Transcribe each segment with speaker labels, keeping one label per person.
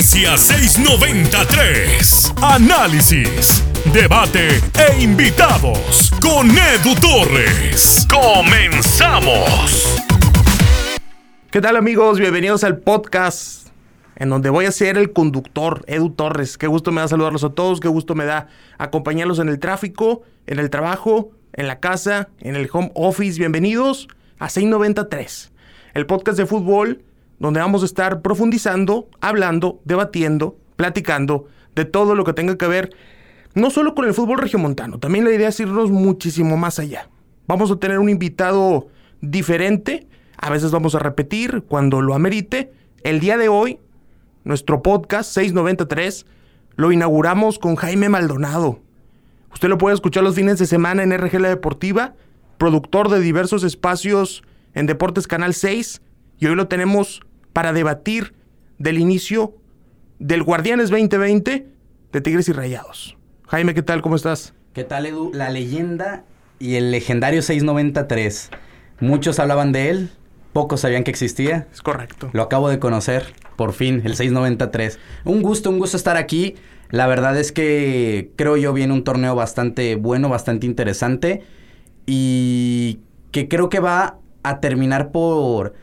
Speaker 1: Audiencia 693. Análisis, debate e invitados con Edu Torres. Comenzamos.
Speaker 2: ¿Qué tal amigos? Bienvenidos al podcast en donde voy a ser el conductor, Edu Torres. Qué gusto me da saludarlos a todos, qué gusto me da acompañarlos en el tráfico, en el trabajo, en la casa, en el home office. Bienvenidos a 693, el podcast de fútbol donde vamos a estar profundizando, hablando, debatiendo, platicando de todo lo que tenga que ver no solo con el fútbol regiomontano, también la idea es irnos muchísimo más allá. Vamos a tener un invitado diferente, a veces vamos a repetir cuando lo amerite. El día de hoy, nuestro podcast 693 lo inauguramos con Jaime Maldonado. Usted lo puede escuchar los fines de semana en RG La Deportiva, productor de diversos espacios en Deportes Canal 6, y hoy lo tenemos para debatir del inicio del Guardianes 2020 de Tigres y Rayados. Jaime, ¿qué tal? ¿Cómo estás?
Speaker 3: ¿Qué tal, Edu? La leyenda y el legendario 693. Muchos hablaban de él, pocos sabían que existía.
Speaker 2: Es correcto.
Speaker 3: Lo acabo de conocer, por fin, el 693. Un gusto, un gusto estar aquí. La verdad es que creo yo viene un torneo bastante bueno, bastante interesante y que creo que va a terminar por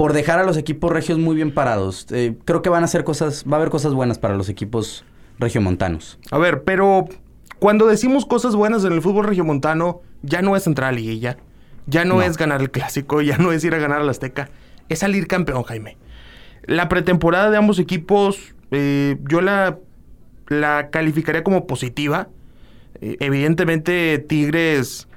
Speaker 3: por dejar a los equipos regios muy bien parados. Eh, creo que van a hacer cosas, va a haber cosas buenas para los equipos regiomontanos.
Speaker 2: A ver, pero cuando decimos cosas buenas en el fútbol regiomontano, ya no es entrar a liguilla, ya no, es ganar el clásico, ya no es ir a ganar al Azteca, es salir campeón, Jaime. La pretemporada de ambos equipos, eh, yo la, la calificaría como positiva. Eh, evidentemente, Tigres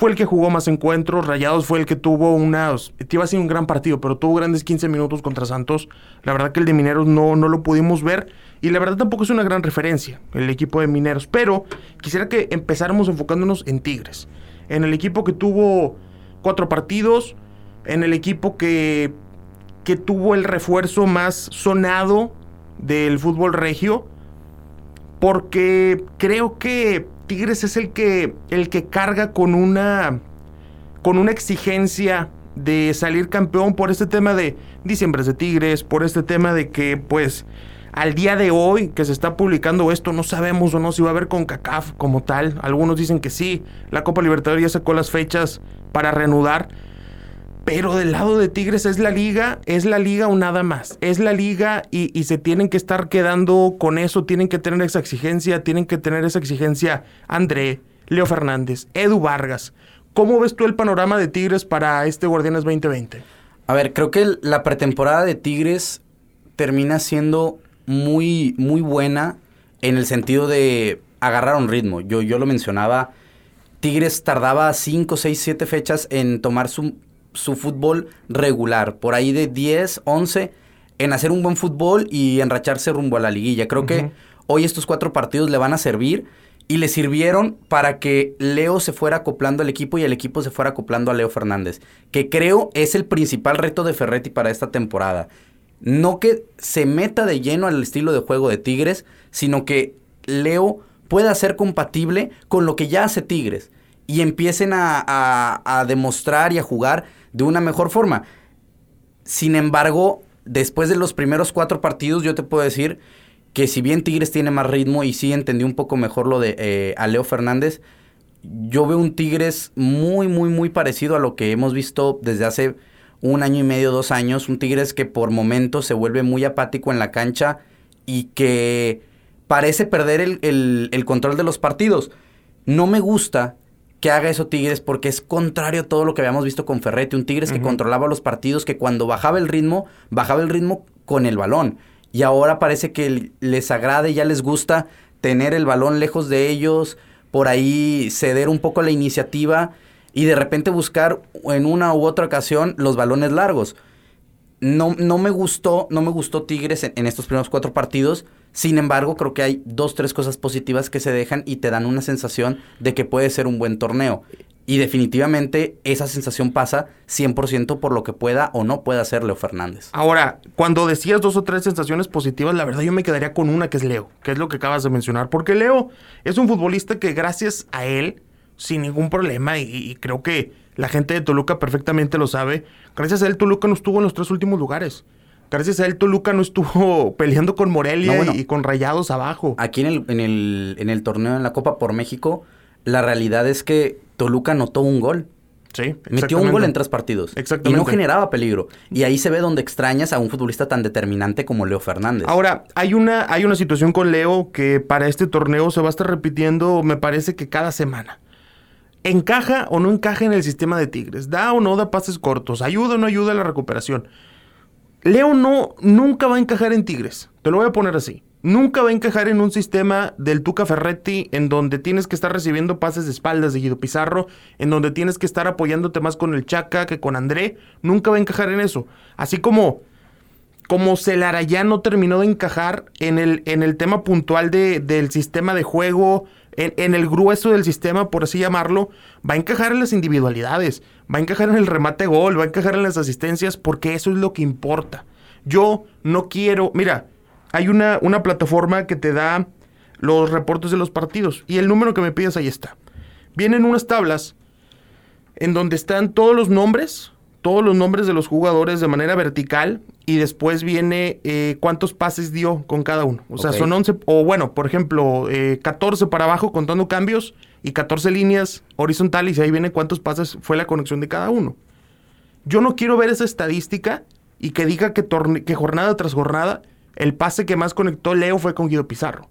Speaker 2: fue el que jugó más encuentros. Rayados fue el que tuvo unas. Iba a ser un gran partido, pero tuvo grandes 15 minutos contra Santos. La verdad que el de Mineros no, no lo pudimos ver. Y la verdad tampoco es una gran referencia el equipo de Mineros. Pero quisiera que empezáramos enfocándonos en Tigres. En el equipo que tuvo cuatro partidos. En el equipo que, que tuvo el refuerzo más sonado del fútbol regio. Porque creo que Tigres es el que, el que carga con una, con una exigencia de salir campeón por este tema de diciembre de Tigres, por este tema de que pues al día de hoy que se está publicando esto no sabemos o no si va a haber con CACAF como tal. Algunos dicen que sí, la Copa Libertadores ya sacó las fechas para reanudar. Pero del lado de Tigres es la liga, es la liga o nada más. Es la liga y, se tienen que estar quedando con eso, tienen que tener esa exigencia, tienen que tener esa exigencia André, Leo Fernández, Edu Vargas. ¿Cómo ves tú el panorama de Tigres para este Guardianes 2020?
Speaker 3: A ver, creo que la pretemporada de Tigres termina siendo muy, muy buena en el sentido de agarrar un ritmo. Yo, yo lo mencionaba, Tigres tardaba 5, 6, 7 fechas en tomar su su fútbol regular, por ahí de 10, 11, en hacer un buen fútbol y enracharse rumbo a la liguilla. Creo uh -huh. que hoy estos cuatro partidos le van a servir y le sirvieron para que Leo se fuera acoplando al equipo y el equipo se fuera acoplando a Leo Fernández, que creo es el principal reto de Ferretti para esta temporada. No que se meta de lleno al estilo de juego de Tigres, sino que Leo pueda ser compatible con lo que ya hace Tigres y empiecen a, a, a demostrar y a jugar de una mejor forma. Sin embargo, después de los primeros cuatro partidos, yo te puedo decir que si bien Tigres tiene más ritmo y sí entendí un poco mejor lo de eh, Fernández, yo veo un Tigres muy, muy, muy parecido a lo que hemos visto desde hace un año y medio, dos años. Un Tigres que por momentos se vuelve muy apático en la cancha y que parece perder el control de los partidos. No me gusta que haga eso Tigres porque es contrario a todo lo que habíamos visto con Ferretti, un Tigres uh -huh. que controlaba los partidos, que cuando bajaba el ritmo, bajaba el ritmo con el balón. Y ahora parece que les agrada y ya les gusta tener el balón lejos de ellos, por ahí ceder un poco la iniciativa y de repente buscar en una u otra ocasión los balones largos. No, no me gustó, no me gustó Tigres en, estos primeros cuatro partidos. Sin embargo, creo que hay dos, tres cosas positivas que se dejan y te dan una sensación de que puede ser un buen torneo. Y definitivamente esa sensación pasa 100% por lo que pueda o no pueda hacer Leo Fernández.
Speaker 2: Ahora, cuando decías dos o tres sensaciones positivas, la verdad yo me quedaría con una que es Leo, que es lo que acabas de mencionar. Porque Leo es un futbolista que gracias a él, sin ningún problema, y, y creo que la gente de Toluca perfectamente lo sabe, gracias a él Toluca no estuvo en los tres últimos lugares. Gracias a él, Toluca no estuvo peleando con Morelia
Speaker 3: No, bueno.
Speaker 2: y, y con Rayados abajo.
Speaker 3: Aquí en el, en, el, en el torneo en la Copa por México, la realidad es que Toluca anotó un gol.
Speaker 2: Sí,
Speaker 3: Metió un gol en tres partidos.
Speaker 2: Exactamente.
Speaker 3: Y no generaba peligro. Y ahí se ve donde extrañas a un futbolista tan determinante como Leo Fernández.
Speaker 2: Ahora, hay una, hay una situación con Leo que para este torneo se va a estar repitiendo, me parece que cada semana. ¿Encaja o no encaja en el sistema de Tigres? ¿Da o no da pases cortos? ¿Ayuda o no ayuda a la recuperación? Leo no, nunca va a encajar en Tigres. Te lo voy a poner así. Nunca va a encajar en un sistema del Tuca Ferretti en donde tienes que estar recibiendo pases de espaldas de Guido Pizarro, en donde tienes que estar apoyándote más con el Chaca que con André. Nunca va a encajar en eso. Así como como Celarayán no terminó de encajar en el, en el tema puntual de- del sistema de juego, en, el grueso del sistema, por así llamarlo, va a encajar en las individualidades, va a encajar en el remate gol, va a encajar en las asistencias, porque eso es lo que importa. Yo no quiero, mira, hay una, una plataforma que te da los reportes de los partidos y el número que me pides ahí está. Vienen unas tablas en donde están todos los nombres, todos los nombres de los jugadores de manera vertical y después viene eh, cuántos pases dio con cada uno. O sea, son 11, o bueno, por ejemplo, eh, 14 para abajo contando cambios y 14 líneas horizontales y ahí viene cuántos pases fue la conexión de cada uno. Yo no quiero ver esa estadística y que diga que, torne- que jornada tras jornada el pase que más conectó Leo fue con Guido Pizarro.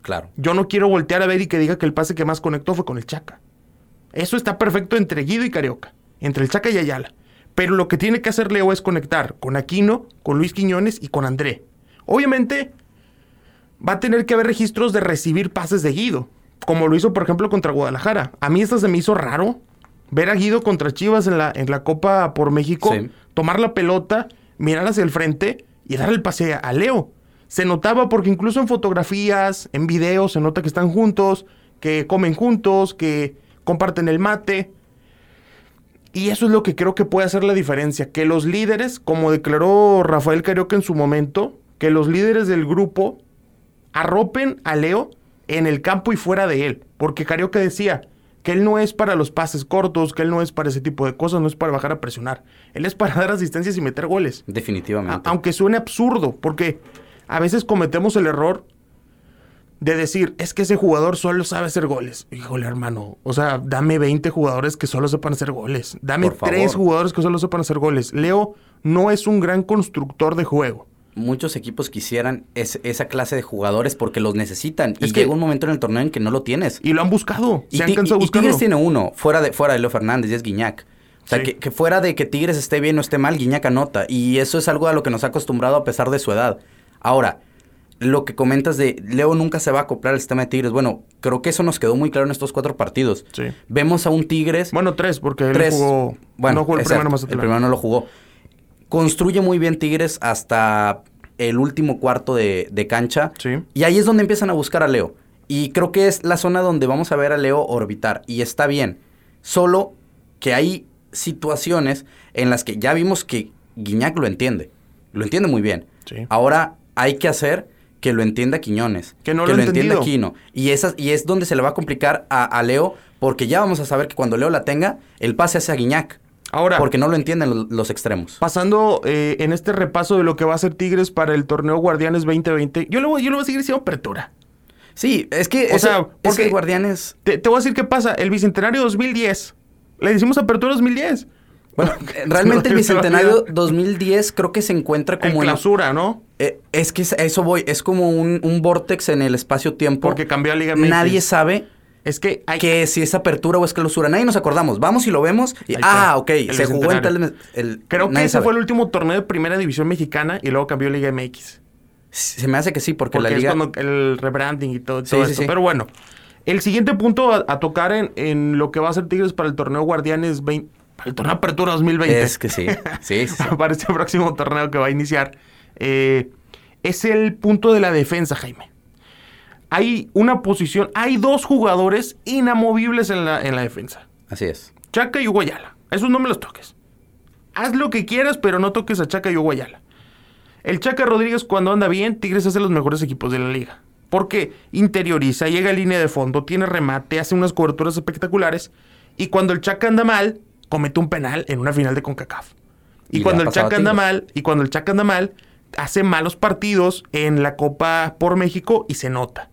Speaker 3: Claro.
Speaker 2: Yo no quiero voltear a ver y que diga que el pase que más conectó fue con el Chaca. Eso está perfecto entre Guido y Carioca, entre el Chaca y Ayala. Pero lo que tiene que hacer Leo es conectar con Aquino, con Luis Quiñones y con André. Obviamente, va a tener que haber registros de recibir pases de Guido, como lo hizo, por ejemplo, contra Guadalajara. A mí esta se me hizo raro ver a Guido contra Chivas en la, en la Copa por México,
Speaker 3: Sí.
Speaker 2: tomar la pelota, mirar hacia el frente y darle el pase a- a Leo. Se notaba porque incluso en fotografías, en videos, se nota que están juntos, que comen juntos, que comparten el mate. Y eso es lo que creo que puede hacer la diferencia. Que los líderes, como declaró Rafael Carioca en su momento, que los líderes del grupo arropen a Leo en el campo y fuera de él. Porque Carioca decía que él no es para los pases cortos, que él no es para ese tipo de cosas, no es para bajar a presionar. Él es para dar asistencias y meter goles.
Speaker 3: Definitivamente.
Speaker 2: A- aunque suene absurdo, porque a veces cometemos el error de decir, es que ese jugador solo sabe hacer goles. Híjole, hermano, o sea, dame 20 jugadores que solo sepan hacer goles. Dame. 3 jugadores que solo sepan hacer goles. Leo no es un gran constructor de juego.
Speaker 3: Muchos equipos quisieran es- esa clase de jugadores porque los necesitan. Y
Speaker 2: Es que-
Speaker 3: llega un momento en el torneo en que no lo tienes.
Speaker 2: Y lo han buscado.
Speaker 3: Y,
Speaker 2: se han cansado de
Speaker 3: y
Speaker 2: buscarlo.
Speaker 3: Tigres tiene uno, fuera de, fuera de Leo Fernández, y es Guiñac. O sea,
Speaker 2: Sí.
Speaker 3: que, que fuera de que Tigres esté bien o esté mal, Guiñac anota. Y eso es algo a lo que nos ha acostumbrado a pesar de su edad. Ahora, lo que comentas de Leo nunca se va a acoplar al sistema de Tigres. Bueno, creo que eso nos quedó muy claro en estos cuatro partidos.
Speaker 2: Sí.
Speaker 3: Vemos a un Tigres.
Speaker 2: Bueno, tres, porque él
Speaker 3: tres.
Speaker 2: jugó.
Speaker 3: bueno,
Speaker 2: no jugó el
Speaker 3: exacto,
Speaker 2: primero más
Speaker 3: El primero no lo jugó. Construye muy bien Tigres hasta el último cuarto de, de cancha.
Speaker 2: Sí.
Speaker 3: Y ahí es donde empiezan a buscar a Leo. Y creo que es la zona donde vamos a ver a Leo orbitar. Y está bien. Solo que hay situaciones en las que ya vimos que Guiñac lo entiende. Lo entiende muy bien.
Speaker 2: Sí.
Speaker 3: Ahora hay que hacer que lo entienda Quiñones.
Speaker 2: Que no lo ha
Speaker 3: entienda. Aquino. Y, esas, y es donde se le va a complicar a, a Leo. Porque ya vamos a saber que cuando Leo la tenga, el pase hace a Guiñac.
Speaker 2: Ahora,
Speaker 3: Porque no lo entienden lo- los extremos.
Speaker 2: pasando eh, en este repaso de lo que va a hacer Tigres para el torneo Guardianes 2020, yo lo, voy- yo lo voy a seguir diciendo apertura.
Speaker 3: Sí, es que,
Speaker 2: O
Speaker 3: eso-
Speaker 2: sea, porque-
Speaker 3: que Guardianes...
Speaker 2: Te, te voy a decir qué pasa. El Bicentenario 2010. Le decimos apertura 2010.
Speaker 3: Bueno, realmente el Bicentenario
Speaker 2: olvida.
Speaker 3: 2010 creo que se encuentra
Speaker 2: En
Speaker 3: como en...
Speaker 2: clausura, ¿no?
Speaker 3: Eh, es que eso voy, es como un, un vortex en el espacio-tiempo.
Speaker 2: Porque cambió a Liga MX.
Speaker 3: Nadie sabe
Speaker 2: Es que hay
Speaker 3: que si es apertura o es clausura. Nadie nos acordamos. Vamos y lo vemos. Y, ah, ok,
Speaker 2: el
Speaker 3: se jugó en tal... El-
Speaker 2: Creo que ese
Speaker 3: sabe.
Speaker 2: fue el último torneo de primera división mexicana y luego cambió Liga MX.
Speaker 3: Se me hace que sí, porque,
Speaker 2: Porque
Speaker 3: la
Speaker 2: es
Speaker 3: liga...
Speaker 2: cuando el rebranding y todo,
Speaker 3: Sí,
Speaker 2: todo
Speaker 3: sí.
Speaker 2: Pero bueno, el siguiente punto a, a tocar en, en lo que va a ser Tigres para el torneo Guardianes 20, para el torneo Apertura 2020.
Speaker 3: Es que sí, sí, sí, sí.
Speaker 2: para este próximo torneo que va a iniciar. Eh, es el punto de la defensa, Jaime. Hay una posición, hay dos jugadores inamovibles en la, en la defensa.
Speaker 3: Así es.
Speaker 2: Chaca y Hugo Ayala. Esos no me los toques. Haz lo que quieras, pero no toques a Chaca y Hugo Ayala. El Chaca Rodríguez cuando anda bien, Tigres hace los mejores equipos de la liga. Porque interioriza, llega a línea de fondo, tiene remate, hace unas coberturas espectaculares. Y cuando el Chaca anda mal, comete un penal en una final de CONCACAF. Y,
Speaker 3: Y
Speaker 2: cuando el Chaca anda mal, y cuando el Chaca anda mal, hace malos partidos en la Copa por México y se nota.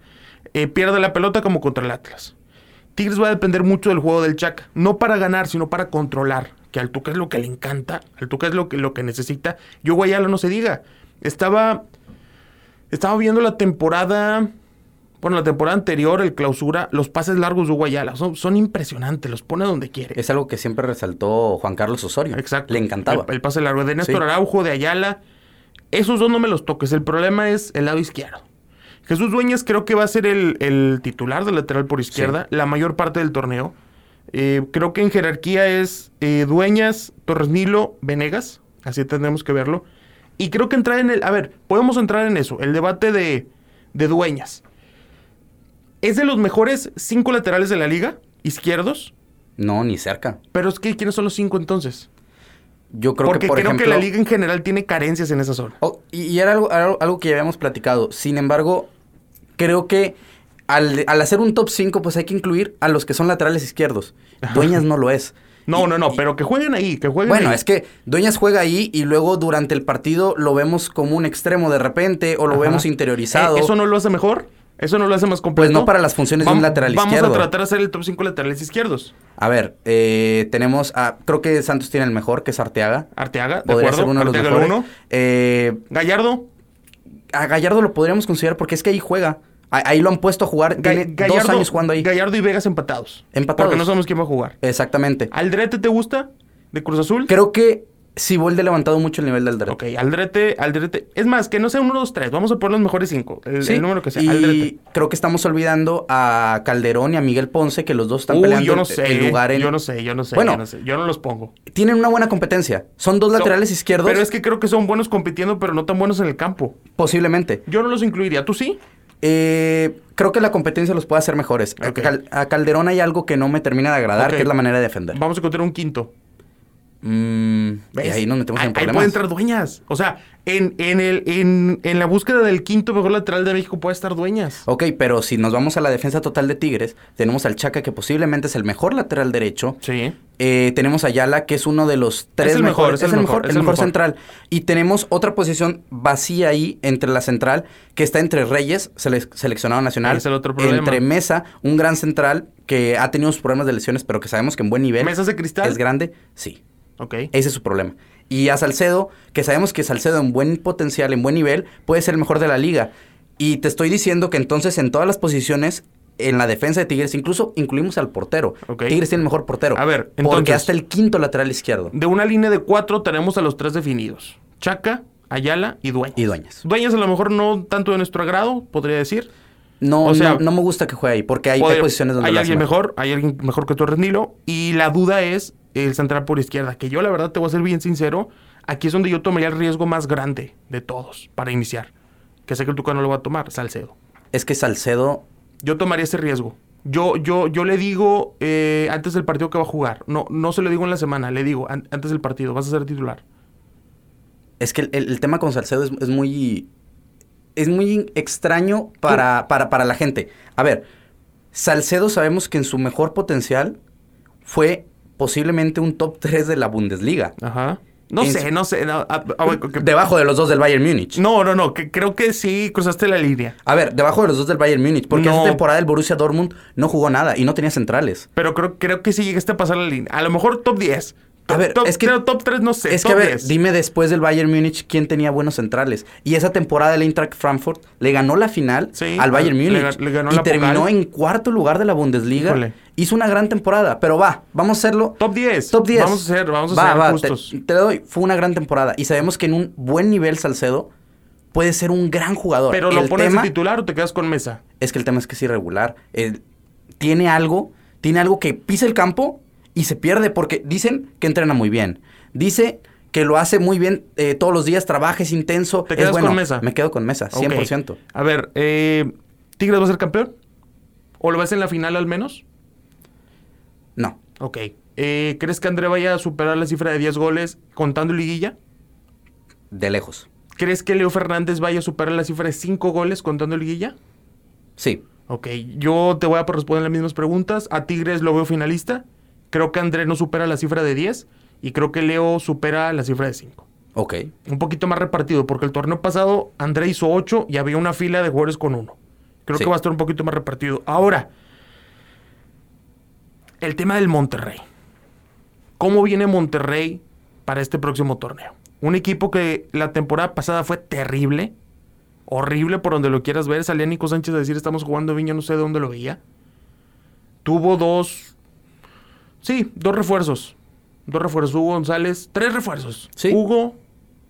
Speaker 2: Eh, pierde la pelota como contra el Atlas. Tigres va a depender mucho del juego del Chaca. No para ganar, sino para controlar. Que al Tuca es lo que le encanta. Al Tuca es lo que, lo que necesita. Yo, Guayala, no se diga. Estaba. Estaba viendo la temporada. Bueno, la temporada anterior, el clausura, los pases largos de Guayala. Son, son impresionantes. Los pone donde quiere.
Speaker 3: Es algo que siempre resaltó Juan Carlos Osorio.
Speaker 2: Exacto.
Speaker 3: Le encantaba.
Speaker 2: El, el pase largo de Néstor
Speaker 3: Sí.
Speaker 2: Araujo, de Ayala. Esos dos no me los toques. El problema es el lado izquierdo. Jesús Dueñas creo que va a ser el, el titular del lateral por izquierda la mayor parte del torneo. Eh, creo que en jerarquía es eh, Dueñas, Torres Nilo, Venegas. Así tendremos que verlo. Y creo que entrar en el... A ver, podemos entrar en eso. El debate de, de Dueñas. Es de los mejores cinco laterales de la liga, izquierdos.
Speaker 3: No, ni cerca.
Speaker 2: Pero es que, ¿quiénes son los cinco entonces?
Speaker 3: Yo creo
Speaker 2: Porque
Speaker 3: que, por
Speaker 2: creo
Speaker 3: ejemplo...
Speaker 2: que la liga en general tiene carencias en esa zona.
Speaker 3: Oh, y, y era algo, algo, algo que ya habíamos platicado. Sin embargo, creo que al, al hacer un top 5, pues hay que incluir a los que son laterales izquierdos. Dueñas no lo es.
Speaker 2: No,
Speaker 3: Y-
Speaker 2: no, no,
Speaker 3: y-
Speaker 2: pero que jueguen ahí, que jueguen
Speaker 3: Bueno,
Speaker 2: ahí.
Speaker 3: es que Dueñas juega ahí y luego durante el partido lo vemos como un extremo de repente o lo
Speaker 2: Ajá.
Speaker 3: vemos interiorizado.
Speaker 2: Eh, ¿Eso no lo hace mejor? ¿Eso no lo hace más completo?
Speaker 3: Pues no para las funciones de un lateral
Speaker 2: Vamos
Speaker 3: izquierdo.
Speaker 2: a tratar de hacer el top 5 laterales izquierdos.
Speaker 3: A ver, eh, tenemos a... Creo que Santos tiene el mejor, que es Arteaga.
Speaker 2: Arteaga, ¿de
Speaker 3: Podría
Speaker 2: acuerdo?
Speaker 3: ser uno de los mejores.
Speaker 2: uno.
Speaker 3: Eh,
Speaker 2: Gallardo.
Speaker 3: a Gallardo lo podríamos considerar porque es que ahí juega. Ahí lo han puesto a jugar.
Speaker 2: Ga-
Speaker 3: Tiene dos
Speaker 2: Gallardo-
Speaker 3: años jugando ahí.
Speaker 2: Gallardo y Vegas empatados.
Speaker 3: Empatados.
Speaker 2: Porque no sabemos quién va a jugar.
Speaker 3: Exactamente.
Speaker 2: ¿Aldrete te gusta? ¿De Cruz Azul?
Speaker 3: Creo que Siboldi ha levantado mucho el nivel del derecho.
Speaker 2: Ok, Aldrete, Aldrete. Es más, que no sea uno, dos, tres. Vamos a poner los mejores cinco. El,
Speaker 3: Sí,
Speaker 2: el número que sea.
Speaker 3: Y
Speaker 2: Aldrete.
Speaker 3: creo que estamos olvidando a Calderón y a Miguel Ponce, que los dos están
Speaker 2: Uy,
Speaker 3: peleando
Speaker 2: yo no
Speaker 3: el-
Speaker 2: sé.
Speaker 3: el lugar en...
Speaker 2: Yo no sé, yo no sé.
Speaker 3: Bueno.
Speaker 2: yo no sé. Yo no los pongo.
Speaker 3: Tienen una buena competencia. Son dos laterales izquierdos,
Speaker 2: Pero es que creo que son buenos compitiendo, pero no tan buenos en el campo.
Speaker 3: posiblemente.
Speaker 2: Yo no los incluiría. ¿Tú sí?
Speaker 3: Eh, creo que la competencia los puede hacer mejores. A
Speaker 2: Ok.
Speaker 3: Cal- a Calderón hay algo que no me termina de agradar, que es la manera de defender.
Speaker 2: Vamos a encontrar un quinto.
Speaker 3: Mm, y ahí nos metemos
Speaker 2: ahí,
Speaker 3: en
Speaker 2: ahí
Speaker 3: problemas.
Speaker 2: puede entrar dueñas. O sea, en, en, el, en, en la búsqueda del quinto mejor lateral de México puede estar dueñas.
Speaker 3: Ok, pero si nos vamos a la defensa total de Tigres, tenemos al Chaca, que posiblemente es el mejor lateral derecho.
Speaker 2: Sí.
Speaker 3: Eh, tenemos a Ayala, que es uno de los tres
Speaker 2: el mejor,
Speaker 3: mejores.
Speaker 2: es el mejor, es
Speaker 3: el
Speaker 2: el
Speaker 3: mejor
Speaker 2: mejor.
Speaker 3: central. Y tenemos otra posición vacía ahí entre la central, que está entre Reyes, sele- seleccionado nacional.
Speaker 2: Es el otro problema.
Speaker 3: Entre Mesa, un gran central que ha tenido sus problemas de lesiones, pero que sabemos que en buen nivel.
Speaker 2: ¿Mesas de cristal?
Speaker 3: Es grande, sí.
Speaker 2: Ok.
Speaker 3: Ese es su problema. Y a Salcedo, que sabemos que Salcedo en buen potencial, en buen nivel, puede ser el mejor de la liga. Y te estoy diciendo que entonces en todas las posiciones, en la defensa de Tigres, incluso incluimos al portero. Tigres tiene el mejor portero.
Speaker 2: A ver,
Speaker 3: Porque hasta el quinto lateral izquierdo.
Speaker 2: De una línea de cuatro tenemos a los tres definidos. Chaca, Ayala y Dueñas.
Speaker 3: Y Dueñas.
Speaker 2: Dueñas a lo mejor no tanto de nuestro agrado, podría decir.
Speaker 3: No,
Speaker 2: O sea,
Speaker 3: no, no me gusta que juegue ahí, porque hay, hay
Speaker 2: Poder-
Speaker 3: posiciones donde
Speaker 2: hay alguien mejor, hay alguien mejor que Torres Nilo. Y la duda es el central por izquierda, que yo la verdad te voy a ser bien sincero, aquí es donde yo tomaría el riesgo más grande de todos para iniciar. Que sé que el Tuca no lo va a tomar, Salcedo.
Speaker 3: Es que Salcedo,
Speaker 2: Yo tomaría ese riesgo. Yo, yo, yo le digo eh, antes del partido que va a jugar. No, no se lo digo en la semana, le digo an- antes del partido, vas a ser titular.
Speaker 3: es que el, el- el tema con Salcedo es, es muy. Es muy extraño para, para, para la gente. A ver, Salcedo sabemos que en su mejor potencial fue posiblemente un top 3 de la Bundesliga.
Speaker 2: Ajá. No
Speaker 3: En
Speaker 2: sé, no sé. no, ah, ah, que-
Speaker 3: Debajo de los dos del Bayern Múnich.
Speaker 2: no, no, no, que creo que sí cruzaste la línea.
Speaker 3: A ver, debajo de los dos del Bayern Múnich. Porque
Speaker 2: No.
Speaker 3: esa temporada el Borussia Dortmund no jugó nada y no tenía centrales.
Speaker 2: Pero creo, creo que sí llegaste a pasar la línea. A lo mejor top 10.
Speaker 3: A ver,
Speaker 2: top,
Speaker 3: es que-
Speaker 2: creo top 3 no sé.
Speaker 3: Es que,
Speaker 2: top
Speaker 3: a ver,
Speaker 2: 10.
Speaker 3: dime después del Bayern Múnich quién tenía buenos centrales. Y esa temporada el Eintracht Frankfurt le ganó la final
Speaker 2: Sí,
Speaker 3: al Bayern
Speaker 2: le
Speaker 3: Múnich.
Speaker 2: ga- le ganó
Speaker 3: y
Speaker 2: la
Speaker 3: terminó
Speaker 2: Pokal.
Speaker 3: en cuarto lugar de la Bundesliga.
Speaker 2: Híjole.
Speaker 3: Hizo una gran temporada. Pero va, vamos a hacerlo.
Speaker 2: Top 10.
Speaker 3: Top 10.
Speaker 2: Vamos a ser, vamos a
Speaker 3: Va,
Speaker 2: ser justos.
Speaker 3: Te, te doy. Fue una gran temporada. Y sabemos que en un buen nivel Salcedo puede ser un gran jugador.
Speaker 2: Pero lo
Speaker 3: el
Speaker 2: pones
Speaker 3: tema
Speaker 2: de titular o te quedas con mesa.
Speaker 3: es que el tema es que es irregular. Eh, tiene algo, tiene algo que pisa el campo y se pierde porque dicen que entrena muy bien. Dice que lo hace muy bien eh, todos los días, trabaja, es intenso.
Speaker 2: ¿Te
Speaker 3: es
Speaker 2: quedas
Speaker 3: bueno.
Speaker 2: con Mesa?
Speaker 3: Me quedo con Mesa, 100%.
Speaker 2: Ok. A ver, eh, ¿Tigres va a ser campeón? ¿O lo ves en la final al menos?
Speaker 3: No.
Speaker 2: Ok. Eh, ¿Crees que André vaya a superar la cifra de 10 goles contando liguilla?
Speaker 3: De lejos.
Speaker 2: ¿Crees que Leo Fernández vaya a superar la cifra de 5 goles contando liguilla?
Speaker 3: Sí.
Speaker 2: Ok, yo te voy a responder las mismas preguntas. A Tigres lo veo finalista. Creo que André no supera la cifra de 10. Y creo que Leo supera la cifra de 5.
Speaker 3: Ok.
Speaker 2: Un poquito más repartido, porque el torneo pasado André hizo 8 y había una fila de jugadores con uno. Creo
Speaker 3: Sí.
Speaker 2: que va a estar un poquito más repartido. Ahora, el tema del Monterrey. ¿Cómo viene Monterrey para este próximo torneo? Un equipo que la temporada pasada fue terrible, horrible por donde lo quieras ver. Salía Nico Sánchez a decir estamos jugando bien, yo no sé de dónde lo veía. Tuvo dos, sí, dos refuerzos. Dos refuerzos. Hugo González, tres refuerzos.
Speaker 3: Sí.
Speaker 2: Hugo,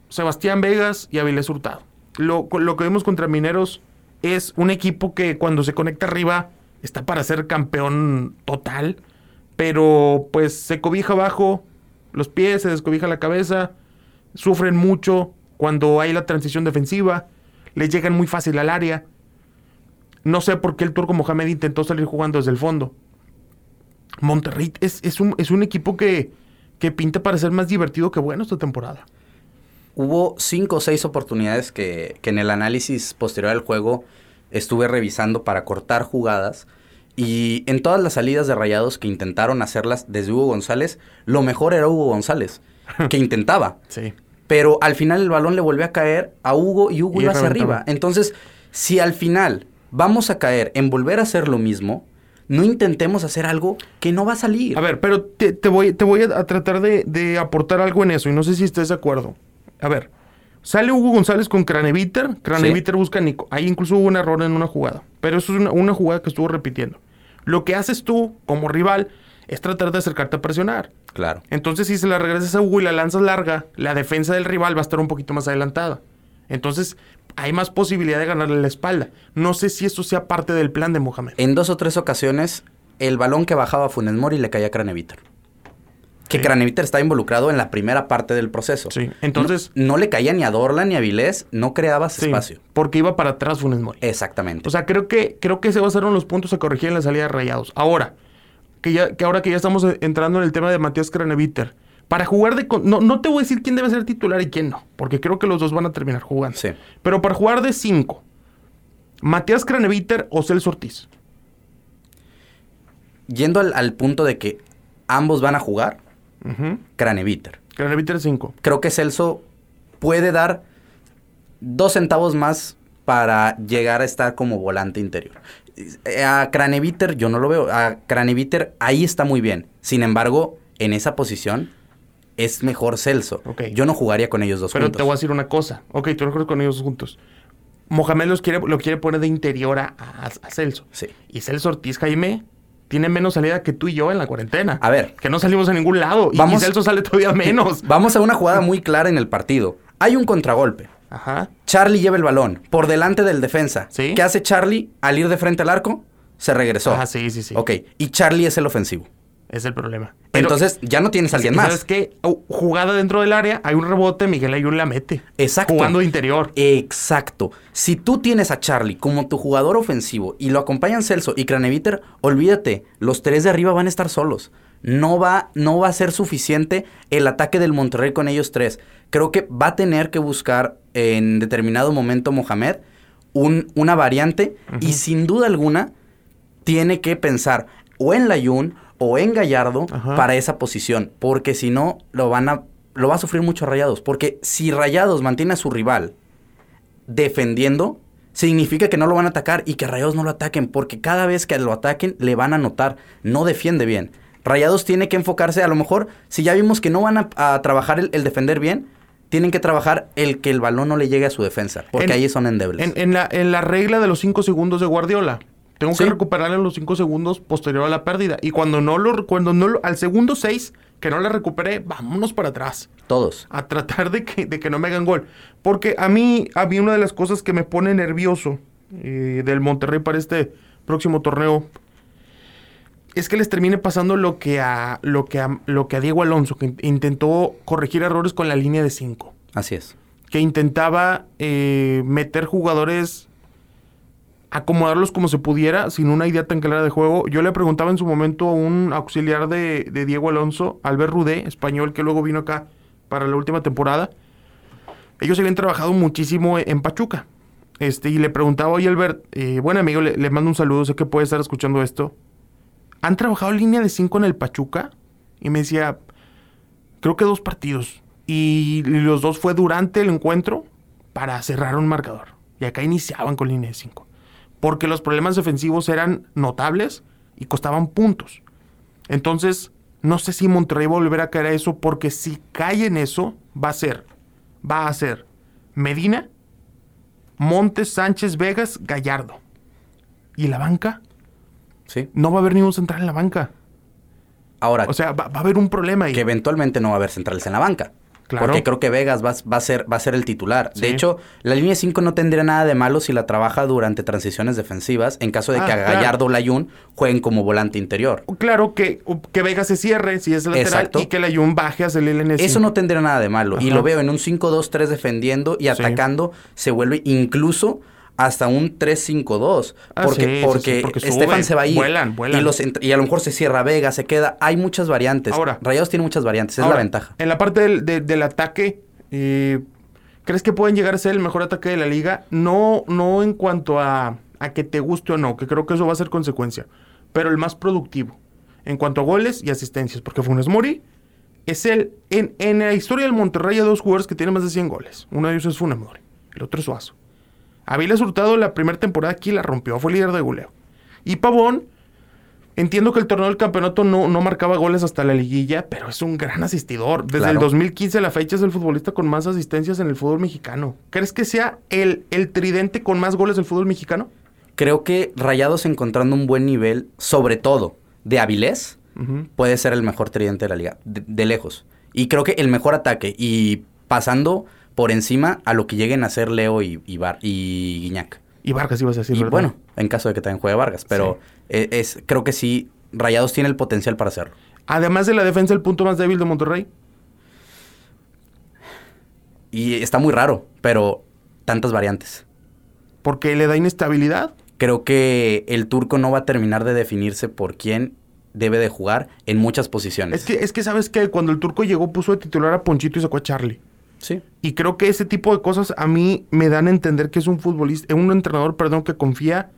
Speaker 2: Sebastián Vegas y Avilés Hurtado. Lo, lo que vimos contra Mineros es un equipo que cuando se conecta arriba está para ser campeón total, pero pues se cobija abajo los pies, se descobija la cabeza, sufren mucho cuando hay la transición defensiva, les llegan muy fácil al área. No sé por qué el Turco Mohamed intentó salir jugando desde el fondo. Monterrey es, es un, es un equipo que, que pinta para ser más divertido que bueno esta temporada.
Speaker 3: Hubo cinco o seis oportunidades que, que en el análisis posterior al juego estuve revisando para cortar jugadas. Y en todas las salidas de rayados que intentaron hacerlas desde Hugo González, lo mejor era Hugo González, que intentaba.
Speaker 2: Sí.
Speaker 3: Pero al final el balón le volvió a caer a Hugo y Hugo
Speaker 2: Y
Speaker 3: iba hacia
Speaker 2: reventaba.
Speaker 3: arriba. Entonces, si al final vamos a caer en volver a hacer lo mismo, no intentemos hacer algo que no va a salir.
Speaker 2: A ver, pero te, te voy, te voy a, tratar de, de aportar algo en eso y no sé si estés de acuerdo. A ver, sale Hugo González con Craneviter, Craneviter busca a Nico. Ahí incluso hubo un error en una jugada, pero eso es una, una jugada que estuvo repitiendo. Lo que haces tú como rival es tratar de acercarte a presionar.
Speaker 3: Claro.
Speaker 2: Entonces, si se la regresas a Hugo y la lanzas larga, la defensa del rival va a estar un poquito más adelantada. Entonces, hay más posibilidad de ganarle la espalda. No sé si eso sea parte del plan de Mohamed.
Speaker 3: En dos o tres ocasiones, el balón que bajaba a Funes Mori le caía a Craneviter. Que
Speaker 2: Sí.
Speaker 3: Craneviter estaba involucrado en la primera parte del proceso.
Speaker 2: Sí, entonces-
Speaker 3: No, no le caía ni a Dorlan ni a Vilés, no creabas
Speaker 2: Sí,
Speaker 3: espacio.
Speaker 2: Porque iba para atrás Funes Mori.
Speaker 3: Exactamente.
Speaker 2: O sea, creo que, creo que ese va a ser uno de los puntos a corregir en la salida de Rayados. Ahora, que, ya, que ahora que ya estamos entrando en el tema de Matías Craneviter, para jugar de... No, no te voy a decir quién debe ser titular y quién no, porque creo que los dos van a terminar jugando.
Speaker 3: Sí.
Speaker 2: Pero para jugar de 5, Matías Craneviter o Celso Ortiz.
Speaker 3: Yendo al, al punto de que ambos van a jugar,
Speaker 2: Ujú.
Speaker 3: Craneviter.
Speaker 2: Craneviter 5.
Speaker 3: Creo que Celso puede dar dos centavos más para llegar a estar como volante interior. Eh, A Craneviter yo no lo veo. A Craneviter ahí está muy bien. Sin embargo, en esa posición es mejor Celso.
Speaker 2: Ok.
Speaker 3: Yo no jugaría con ellos dos
Speaker 2: Pero
Speaker 3: juntos.
Speaker 2: te voy a decir una cosa. Ok, tú no juegas con ellos juntos. Mohamed los quiere, lo quiere poner de interior a, a- a Celso.
Speaker 3: Sí.
Speaker 2: Y Celso Ortiz, Jaime, tiene menos salida que tú y yo en la cuarentena.
Speaker 3: A ver.
Speaker 2: Que no salimos a ningún lado.
Speaker 3: Vamos-
Speaker 2: y Celso sale todavía menos.
Speaker 3: Vamos a una jugada muy clara en el partido. Hay un contragolpe.
Speaker 2: Ajá.
Speaker 3: Charlie lleva el balón por delante del defensa.
Speaker 2: Sí.
Speaker 3: ¿Qué hace Charlie al ir de frente al arco? Se regresó.
Speaker 2: Ajá, sí, sí, sí.
Speaker 3: Ok. Y Charlie es el ofensivo.
Speaker 2: Es el problema. Pero-
Speaker 3: Entonces ya no tienes a alguien
Speaker 2: ¿y
Speaker 3: más.
Speaker 2: ¿Sabes qué? Uh, Jugada dentro del área, hay un rebote, Miguel Ayun la mete.
Speaker 3: Exacto.
Speaker 2: Jugando de interior.
Speaker 3: Exacto. Si tú tienes a Charlie como tu jugador ofensivo y lo acompañan Celso y Craneviter, olvídate, los tres de arriba van a estar solos. No va, no va a ser suficiente el ataque del Monterrey con ellos tres. Creo que va a tener que buscar en determinado momento Mohamed un- una variante y sin duda alguna tiene que pensar o en Layun o en Gallardo
Speaker 2: Ajá.
Speaker 3: para esa posición, porque si no lo van a lo va a sufrir mucho Rayados, porque si Rayados mantiene a su rival defendiendo, significa que no lo van a atacar y que Rayados no lo ataquen, porque cada vez que lo ataquen le van a notar, no defiende bien. Rayados tiene que enfocarse, a lo mejor, si ya vimos que no van a, a trabajar el, el defender bien, tienen que trabajar el que el balón no le llegue a su defensa, porque
Speaker 2: En-
Speaker 3: ahí son endebles.
Speaker 2: En, en la, en la regla de los 5 segundos de Guardiola. Tengo
Speaker 3: Sí.
Speaker 2: que recuperar en los 5 segundos posterior a la pérdida. Y cuando no lo, cuando no lo, al segundo 6, que no la recuperé, vámonos para atrás.
Speaker 3: Todos.
Speaker 2: A tratar de que, de que no me hagan gol. Porque a mí, a mí una de las cosas que me pone nervioso eh, del Monterrey para este próximo torneo es que les termine pasando lo que a, lo que a, lo que a Diego Alonso, que in- intentó corregir errores con la línea de 5
Speaker 3: Así es.
Speaker 2: que intentaba eh, meter jugadores, acomodarlos como se pudiera, sin una idea tan clara de juego. Yo le preguntaba en su momento a un auxiliar de, Diego Alonso, Albert Rudé, español, que luego vino acá para la última temporada. Ellos habían trabajado muchísimo en Pachuca. Este, y le preguntaba, oye Albert, eh, buen amigo, le, le mando un saludo, sé que puede estar escuchando esto. ¿Han trabajado línea de 5 en el Pachuca? Y me decía, Creo que dos partidos. Y los dos fue durante el encuentro para cerrar un marcador. Y acá iniciaban con línea de 5. Porque los problemas defensivos eran notables y costaban puntos. Entonces, no sé si Monterrey va a volver a caer a eso, porque si cae en eso, va a ser, va a ser Medina, Montes, Sánchez, Vegas, Gallardo. ¿Y la banca?
Speaker 3: Sí.
Speaker 2: No va a haber ningún central en la banca.
Speaker 3: Ahora,
Speaker 2: O sea, va, va a haber un problema ahí.
Speaker 3: que eventualmente no va a haber centrales en la banca.
Speaker 2: Claro.
Speaker 3: Porque creo que Vegas va, va a ser, va a ser el titular.
Speaker 2: Sí.
Speaker 3: De hecho, la línea 5 no tendría nada de malo si la trabaja durante transiciones defensivas, en caso de
Speaker 2: Ah,
Speaker 3: que a
Speaker 2: claro.
Speaker 3: Gallardo o Layún jueguen como volante interior.
Speaker 2: Claro que, que Vega se cierre si es lateral
Speaker 3: Exacto.
Speaker 2: y que la Jun baje hacia el LN5.
Speaker 3: Eso no tendría nada de malo. Y lo veo en un 5-2-3 defendiendo y atacando, se vuelve incluso hasta un 3-5-2.
Speaker 2: Ah,
Speaker 3: porque
Speaker 2: sí,
Speaker 3: porque,
Speaker 2: sí, porque
Speaker 3: Estefan se va a ir.
Speaker 2: vuelan, vuelan.
Speaker 3: Y, los y a lo mejor se cierra Vega, se queda. Hay muchas variantes.
Speaker 2: Ahora.
Speaker 3: Rayados tiene muchas variantes, es
Speaker 2: Ahora,
Speaker 3: la ventaja.
Speaker 2: En la parte del, de- del ataque, eh, ¿crees que pueden llegar a ser el mejor ataque de la liga? No, no en cuanto a, a que te guste o no, que creo que eso va a ser consecuencia, pero el más productivo. En cuanto a goles y asistencias, porque Funes Mori es el... En, en la historia del Monterrey hay dos jugadores que tienen más de 100 goles. Uno de ellos es Funes Mori, el otro es Suazo. Aviles Hurtado la primera temporada aquí la rompió, fue líder de goleo. Y Pavón, entiendo que el torneo del campeonato no, no marcaba goles hasta la liguilla, pero es un gran asistidor. Desde
Speaker 3: Claro.
Speaker 2: el 2015 a la fecha es el futbolista con más asistencias en el fútbol mexicano. ¿Crees que sea el, el tridente con más goles del fútbol mexicano?
Speaker 3: Creo que Rayados encontrando un buen nivel, sobre todo de Avilés, puede ser el mejor tridente de la liga, de, de lejos. Y creo que el mejor ataque, y pasando por encima a lo que lleguen a ser Leo y, y, Bar- y Guiñac.
Speaker 2: Y Vargas ibas a decir,
Speaker 3: y
Speaker 2: ¿verdad?
Speaker 3: bueno, en caso de que también juegue Vargas, pero eh, es, creo que sí, Rayados tiene el potencial para hacerlo.
Speaker 2: Además de la defensa, el punto más débil de Monterrey.
Speaker 3: Y está muy raro, pero tantas variantes.
Speaker 2: Porque le da inestabilidad.
Speaker 3: Creo que el turco no va a terminar de definirse por quién debe de jugar en muchas posiciones.
Speaker 2: Es que, es que sabes que cuando el turco llegó puso de titular a Ponchito y sacó a Charlie.
Speaker 3: Sí.
Speaker 2: Y creo que ese tipo de cosas a mí me dan a entender que es un futbolista, un entrenador, perdón, que confía,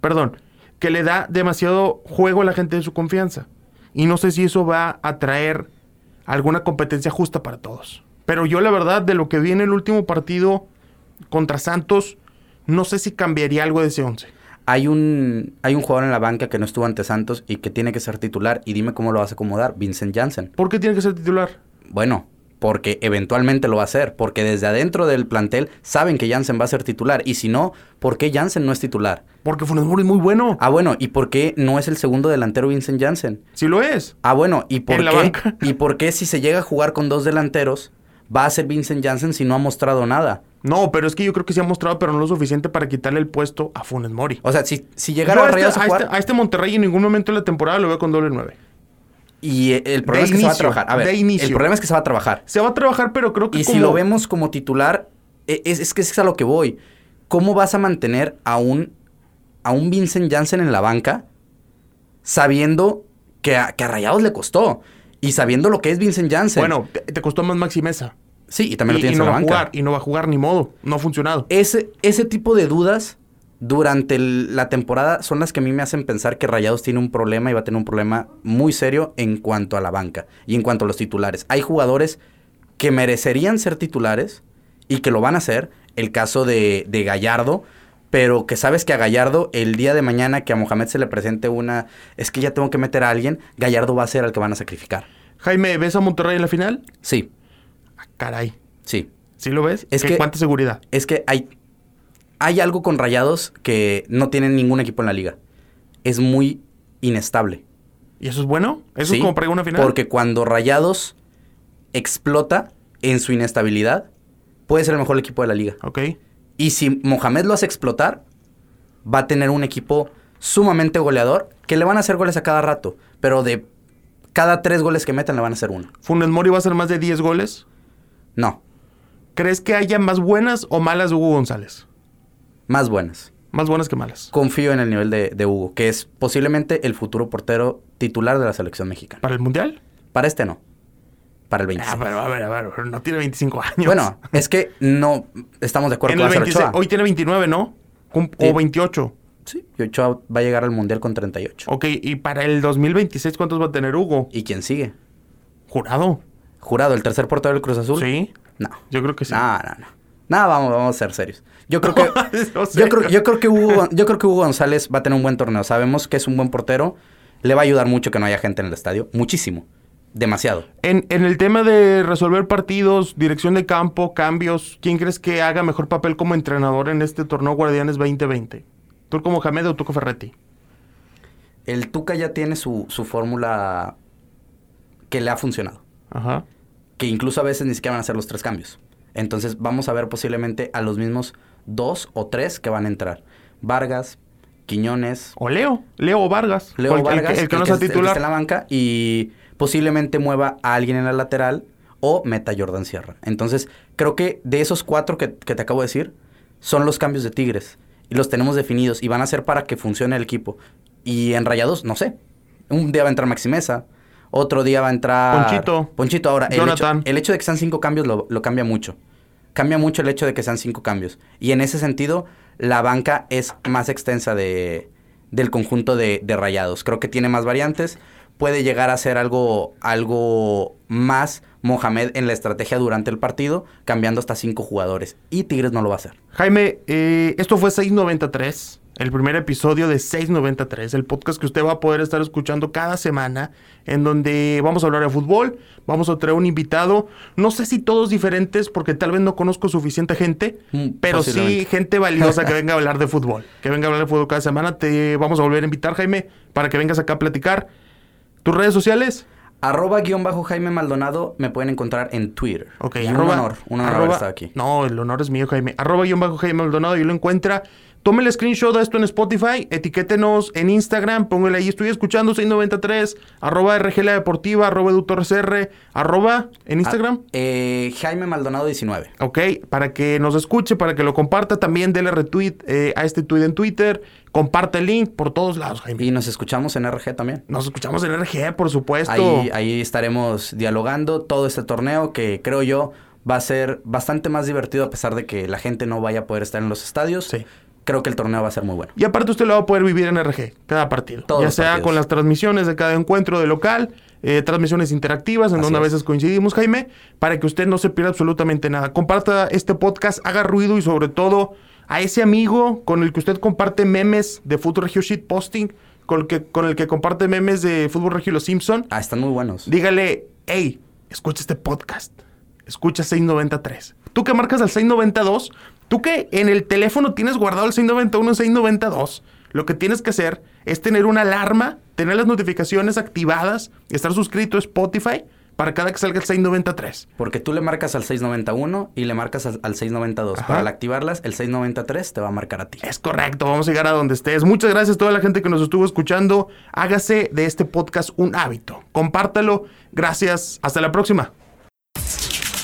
Speaker 2: perdón, que le da demasiado juego a la gente de su confianza. Y no sé si eso va a traer alguna competencia justa para todos. Pero yo la verdad, de lo que vi en el último partido contra Santos, no sé si cambiaría algo de ese 11.
Speaker 3: Hay un, hay un jugador en la banca que no estuvo ante Santos y que tiene que ser titular. Y dime cómo lo vas a acomodar. Vincent Janssen.
Speaker 2: ¿Por qué tiene que ser titular?
Speaker 3: Bueno, porque eventualmente lo va a hacer. Porque desde adentro del plantel saben que Janssen va a ser titular. Y si no, ¿por qué Janssen no es titular?
Speaker 2: Porque Funes Mori es muy bueno.
Speaker 3: Ah, bueno, ¿y por qué no es el segundo delantero Vincent Janssen?
Speaker 2: Sí lo es.
Speaker 3: Ah, bueno, ¿y por
Speaker 2: En la
Speaker 3: qué?
Speaker 2: banca.
Speaker 3: ¿Y por qué si se llega a jugar con dos delanteros va a ser Vincent Janssen si no ha mostrado nada?
Speaker 2: No, pero es que yo creo que se ha mostrado, pero no lo suficiente para quitarle el puesto a Funes Mori.
Speaker 3: O sea, si, si llegara
Speaker 2: a,
Speaker 3: a
Speaker 2: este,
Speaker 3: a
Speaker 2: este- a este Monterrey en ningún momento de la temporada lo veo con doble 9.
Speaker 3: Y el problema
Speaker 2: de
Speaker 3: es que se va a trabajar. A ver,
Speaker 2: de inicio.
Speaker 3: el problema es que se va a trabajar.
Speaker 2: Se va a trabajar, pero creo que
Speaker 3: Y si lo vemos como titular, e- es, es que es a lo que voy. ¿Cómo vas a mantener a un, a un Vincent Janssen en la banca sabiendo que a, que a Rayados le costó? Y sabiendo lo que es Vincent Janssen.
Speaker 2: Bueno, te, te costó más Maxi Mesa.
Speaker 3: sí, y también
Speaker 2: y,
Speaker 3: lo tienes
Speaker 2: y no
Speaker 3: en la
Speaker 2: va a jugar, y no va a jugar ni modo. No ha funcionado.
Speaker 3: Ese, ese tipo de dudas durante el- la temporada son las que a mí me hacen pensar que Rayados tiene un problema y va a tener un problema muy serio en cuanto a la banca y en cuanto a los titulares. Hay jugadores que merecerían ser titulares y que lo van a hacer. El caso de, de Gallardo, pero que sabes que a Gallardo el día de mañana que a Mohamed se le presente una, es que ya tengo que meter a alguien, Gallardo va a ser al que van a sacrificar.
Speaker 2: Jaime, ¿ves a Monterrey en la final?
Speaker 3: Sí,
Speaker 2: Ah, caray.
Speaker 3: sí.
Speaker 2: ¿Sí lo ves?
Speaker 3: Es
Speaker 2: ¿Qué-
Speaker 3: que-
Speaker 2: ¿Cuánta seguridad?
Speaker 3: es que hay, hay algo con Rayados que no tiene ningún equipo en la liga. Es muy inestable.
Speaker 2: ¿Y eso es bueno? ¿Eso
Speaker 3: ¿sí?
Speaker 2: es como para una final?
Speaker 3: Porque cuando Rayados explota en su inestabilidad, puede ser el mejor equipo de la liga.
Speaker 2: Ok.
Speaker 3: Y si Mohamed lo hace explotar, va a tener un equipo sumamente goleador que le van a hacer goles a cada rato. Pero de cada tres goles que metan le van a hacer uno.
Speaker 2: ¿Funes Mori va a hacer más de 10 goles?
Speaker 3: No,
Speaker 2: ¿Crees que haya más buenas o malas de Hugo González?
Speaker 3: Más buenas.
Speaker 2: Más buenas que malas.
Speaker 3: Confío en el nivel de, de Hugo, que es posiblemente el futuro portero titular de la selección mexicana.
Speaker 2: ¿Para el Mundial?
Speaker 3: Para este no. Para el 26.
Speaker 2: Ah, pero a ver, a ver, no tiene 25 años.
Speaker 3: Bueno, es que no estamos de acuerdo
Speaker 2: en
Speaker 3: con
Speaker 2: el
Speaker 3: va a ser
Speaker 2: 26,
Speaker 3: Ochoa.
Speaker 2: hoy tiene 29, ¿no? Cum-
Speaker 3: Sí.
Speaker 2: O 28.
Speaker 3: Sí, y Ochoa va a llegar al Mundial con 38.
Speaker 2: Ok, y para el 2026, ¿cuántos va a tener Hugo?
Speaker 3: ¿Y quién sigue?
Speaker 2: Jurado.
Speaker 3: Jurado, el tercer portero del Cruz Azul.
Speaker 2: Sí.
Speaker 3: No.
Speaker 2: Yo creo que sí.
Speaker 3: No, no, no. No, vamos, vamos a ser serios. Yo creo que.
Speaker 2: No
Speaker 3: yo, creo, yo creo que Hugo, yo creo que Hugo González va a tener un buen torneo. Sabemos que es un buen portero. Le va a ayudar mucho que no haya gente en el estadio. Muchísimo. Demasiado.
Speaker 2: En, en el tema de resolver partidos, dirección de campo, cambios, ¿quién crees que haga mejor papel como entrenador en este torneo Guardianes 2020? ¿Turco Mohamed o Tuco Ferretti?
Speaker 3: El Tuca ya tiene su, su fórmula que le ha funcionado.
Speaker 2: Ajá.
Speaker 3: Que incluso a veces ni siquiera van a hacer los tres cambios. Entonces vamos a ver posiblemente a los mismos dos o tres que van a entrar. Vargas, Quiñones,
Speaker 2: O Leo, Leo Vargas.
Speaker 3: Leo
Speaker 2: el
Speaker 3: Vargas,
Speaker 2: el que, no
Speaker 3: que
Speaker 2: titular.
Speaker 3: en la banca y posiblemente mueva a alguien en la lateral o meta a Jordan Sierra. Entonces, creo que de esos cuatro que, que te acabo de decir, son los cambios de Tigres. Y los tenemos definidos y van a ser para que funcione el equipo. Y en Rayados, no sé. Un día va a entrar Maximeza, otro día va a entrar...
Speaker 2: Ponchito.
Speaker 3: Ponchito, ahora, el hecho,
Speaker 2: Jonathan.
Speaker 3: el hecho de que sean cinco cambios lo, lo cambia mucho. Cambia mucho el hecho de que sean cinco cambios. Y en ese sentido, la banca es más extensa de, del conjunto de, de rayados. Creo que tiene más variantes. Puede llegar a ser algo, algo más Mohamed en la estrategia durante el partido, cambiando hasta cinco jugadores. Y Tigres no lo va a hacer.
Speaker 2: Jaime, eh, esto fue 693, el primer episodio de 693, el podcast que usted va a poder estar escuchando cada semana, en donde vamos a hablar de fútbol, vamos a traer un invitado, no sé si todos diferentes, porque tal vez no conozco suficiente gente,
Speaker 3: Mm,
Speaker 2: pero sí gente valiosa que venga a hablar de fútbol, que venga a hablar de fútbol cada semana, te vamos a volver a invitar, Jaime, para que vengas acá a platicar. ¿Tus redes sociales?
Speaker 3: Arroba guion bajo Jaime Maldonado me pueden encontrar en Twitter.
Speaker 2: Ok,
Speaker 3: y
Speaker 2: arroba-
Speaker 3: un honor, un honor haber
Speaker 2: arroba-
Speaker 3: estado aquí.
Speaker 2: No, el honor es mío, Jaime. Arroba guion bajo Jaime Maldonado y lo encuentra. Tome el screenshot de esto en Spotify, etiquétenos en Instagram, póngale ahí, estoy escuchando 693, arroba RG La Deportiva, arroba EduTorresR, arroba en Instagram.
Speaker 3: Ah, eh, Jaime Maldonado 19.
Speaker 2: Ok, para que nos escuche, para que lo comparta, también dele retweet eh, a este tweet en Twitter, comparte el link por todos lados, Jaime.
Speaker 3: Y nos escuchamos en RG también.
Speaker 2: Nos escuchamos en RG, por supuesto.
Speaker 3: Ahí, ahí estaremos dialogando todo este torneo que creo yo va a ser bastante más divertido a pesar de que la gente no vaya a poder estar en los estadios.
Speaker 2: Sí.
Speaker 3: Creo que el torneo va a ser muy bueno.
Speaker 2: Y aparte usted lo va a poder vivir en RG, cada partido.
Speaker 3: Todos
Speaker 2: ya sea
Speaker 3: partidos.
Speaker 2: con las transmisiones de cada encuentro de local, eh, transmisiones interactivas, en
Speaker 3: Así
Speaker 2: donde a
Speaker 3: es.
Speaker 2: veces coincidimos, Jaime, para que usted no se pierda absolutamente nada. Comparta este podcast, haga ruido y sobre todo a ese amigo con el que usted comparte memes de Fútbol Regio Shit Posting, con el que, con el que comparte memes de Fútbol Regio Los Simpson.
Speaker 3: Ah, están muy buenos.
Speaker 2: Dígale, hey, escucha este podcast. Escucha 693. Tú que marcas al 692, tú que en el teléfono tienes guardado el 691 y 692, lo que tienes que hacer es tener una alarma, tener las notificaciones activadas, estar suscrito a Spotify para cada que salga el 693.
Speaker 3: Porque tú le marcas al 691 y le marcas al, al 692.
Speaker 2: Ajá.
Speaker 3: Para al activarlas, el 693 te va a marcar a ti.
Speaker 2: Es correcto, vamos a llegar a donde estés. Muchas gracias a toda la gente que nos estuvo escuchando. Hágase de este podcast un hábito. Compártalo. Gracias. Hasta la próxima.